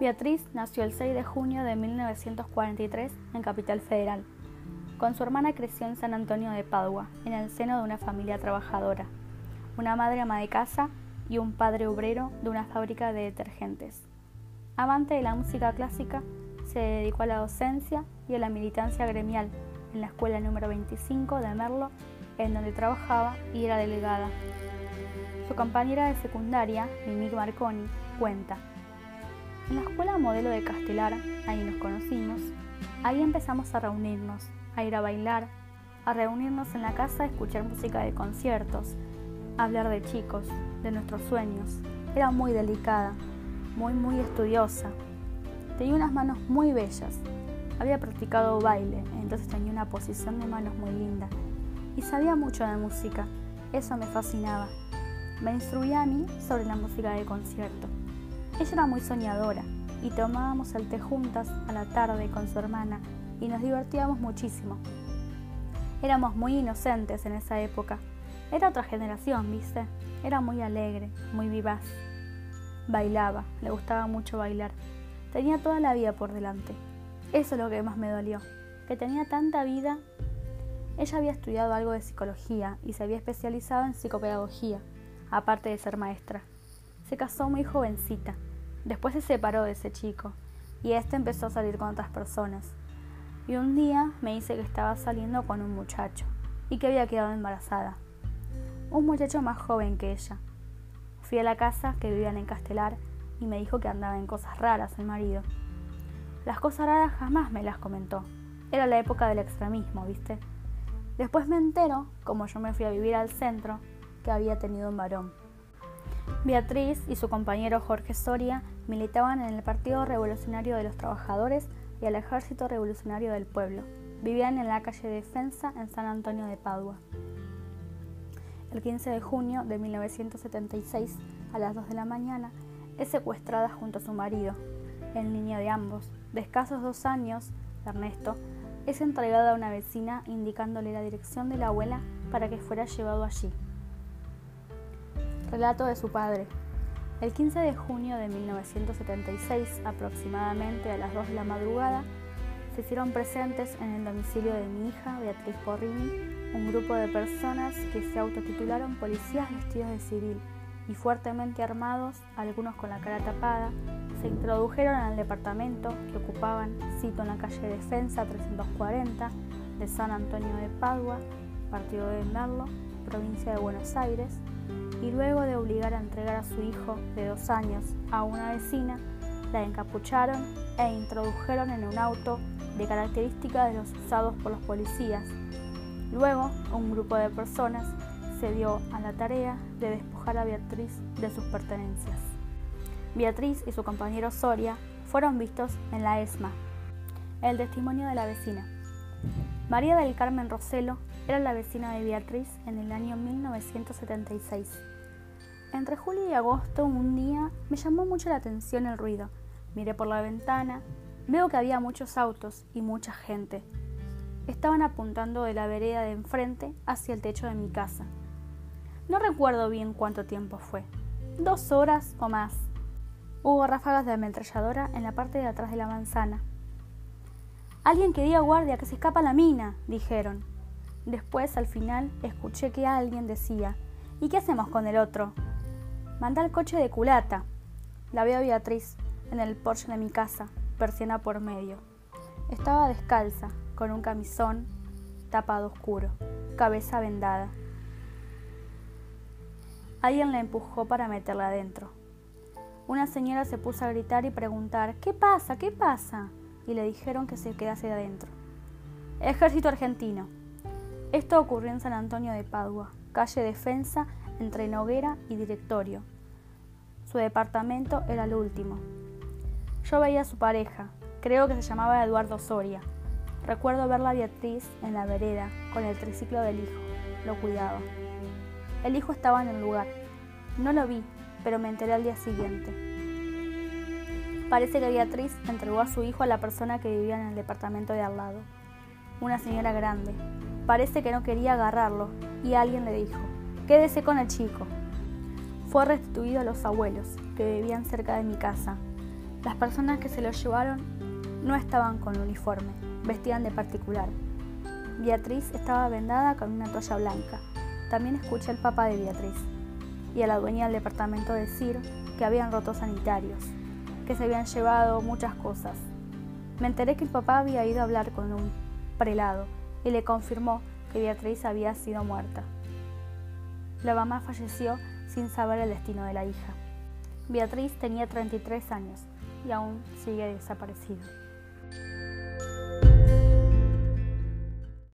Beatriz nació el 6 de junio de 1943 en Capital Federal. Con su hermana creció en San Antonio de Padua, en el seno de una familia trabajadora, una madre ama de casa y un padre obrero de una fábrica de detergentes. Amante de la música clásica, se dedicó a la docencia y a la militancia gremial en la escuela número 25 de Merlo, en donde trabajaba y era delegada. Su compañera de secundaria, Mimi Marconi, cuenta. En la escuela modelo de Castelar, ahí nos conocimos, ahí empezamos a reunirnos, a ir a bailar, a reunirnos en la casa a escuchar música de conciertos, a hablar de chicos, de nuestros sueños. Era muy delicada, muy, muy estudiosa. Tenía unas manos muy bellas. Había practicado baile, entonces tenía una posición de manos muy linda. Y sabía mucho de música. Eso me fascinaba. Me instruía a mí sobre la música de concierto. Ella era muy soñadora y tomábamos el té juntas a la tarde con su hermana y nos divertíamos muchísimo. Éramos muy inocentes en esa época. Era otra generación, ¿viste? Era muy alegre, muy vivaz. Bailaba, le gustaba mucho bailar. Tenía toda la vida por delante. Eso es lo que más me dolió, que tenía tanta vida. Ella había estudiado algo de psicología y se había especializado en psicopedagogía, aparte de ser maestra. Se casó muy jovencita. Después se separó de ese chico y este empezó a salir con otras personas y un día me dice que estaba saliendo con un muchacho y que había quedado embarazada. Un muchacho más joven que ella. Fui a la casa que vivían en Castelar y me dijo que andaba en cosas raras el marido. Las cosas raras jamás me las comentó. Era la época del extremismo, ¿viste? Después me entero, como yo me fui a vivir al centro, que había tenido un varón. Beatriz y su compañero Jorge Soria militaban en el Partido Revolucionario de los Trabajadores y al Ejército Revolucionario del Pueblo. Vivían en la calle Defensa en San Antonio de Padua. El 15 de junio de 1976, a las 2 de la mañana, es secuestrada junto a su marido. El niño de ambos, de escasos dos años, Ernesto, es entregado a una vecina indicándole la dirección de la abuela para que fuera llevado allí. Relato de su padre, el 15 de junio de 1976, aproximadamente a las 2 de la madrugada, se hicieron presentes en el domicilio de mi hija, Beatriz Porrini, un grupo de personas que se autotitularon policías vestidos de civil y fuertemente armados, algunos con la cara tapada, se introdujeron al departamento que ocupaban, cito en la calle Defensa 340 de San Antonio de Padua, partido de Merlo, provincia de Buenos Aires, y luego de obligar a entregar a su hijo de dos años a una vecina, la encapucharon e introdujeron en un auto de características de los usados por los policías. Luego, un grupo de personas se dio a la tarea de despojar a Beatriz de sus pertenencias. Beatriz y su compañero Soria fueron vistos en la ESMA. El testimonio de la vecina. María del Carmen Roselo era la vecina de Beatriz en el año 1976. Entre julio y agosto, un día, me llamó mucho la atención el ruido. Miré por la ventana, veo que había muchos autos y mucha gente. Estaban apuntando de la vereda de enfrente hacia el techo de mi casa. No recuerdo bien cuánto tiempo fue. Dos horas o más. Hubo ráfagas de ametralladora en la parte de atrás de la manzana. Alguien que diga guardia, que se escapa la mina, dijeron. Después, al final, escuché que alguien decía, ¿y qué hacemos con el otro? Manda el coche de culata. La veo a Beatriz en el porche de mi casa, persiana por medio. Estaba descalza, con un camisón tapado oscuro, cabeza vendada. Alguien la empujó para meterla adentro. Una señora se puso a gritar y preguntar, ¿qué pasa? ¿Qué pasa? Y le dijeron que se quedase adentro. Ejército argentino, esto ocurrió en San Antonio de Padua, calle Defensa entre Noguera y Directorio. Su departamento era el último. Yo veía a su pareja, creo que se llamaba Eduardo Soria. Recuerdo verla a Beatriz en la vereda con el triciclo del hijo. Lo cuidaba. El hijo estaba en el lugar. No lo vi, pero me enteré al día siguiente. Parece que Beatriz entregó a su hijo a la persona que vivía en el departamento de al lado. Una señora grande, Parece que no quería agarrarlo y alguien le dijo, quédese con el chico. Fue restituido a los abuelos, que vivían cerca de mi casa. Las personas que se lo llevaron no estaban con uniforme, vestían de particular. Beatriz estaba vendada con una toalla blanca. También escuché al papá de Beatriz y a la dueña del departamento decir que habían roto sanitarios, que se habían llevado muchas cosas. Me enteré que el papá había ido a hablar con un prelado y le confirmó que Beatriz había sido muerta. La mamá falleció sin saber el destino de la hija. Beatriz tenía 33 años y aún sigue desaparecida.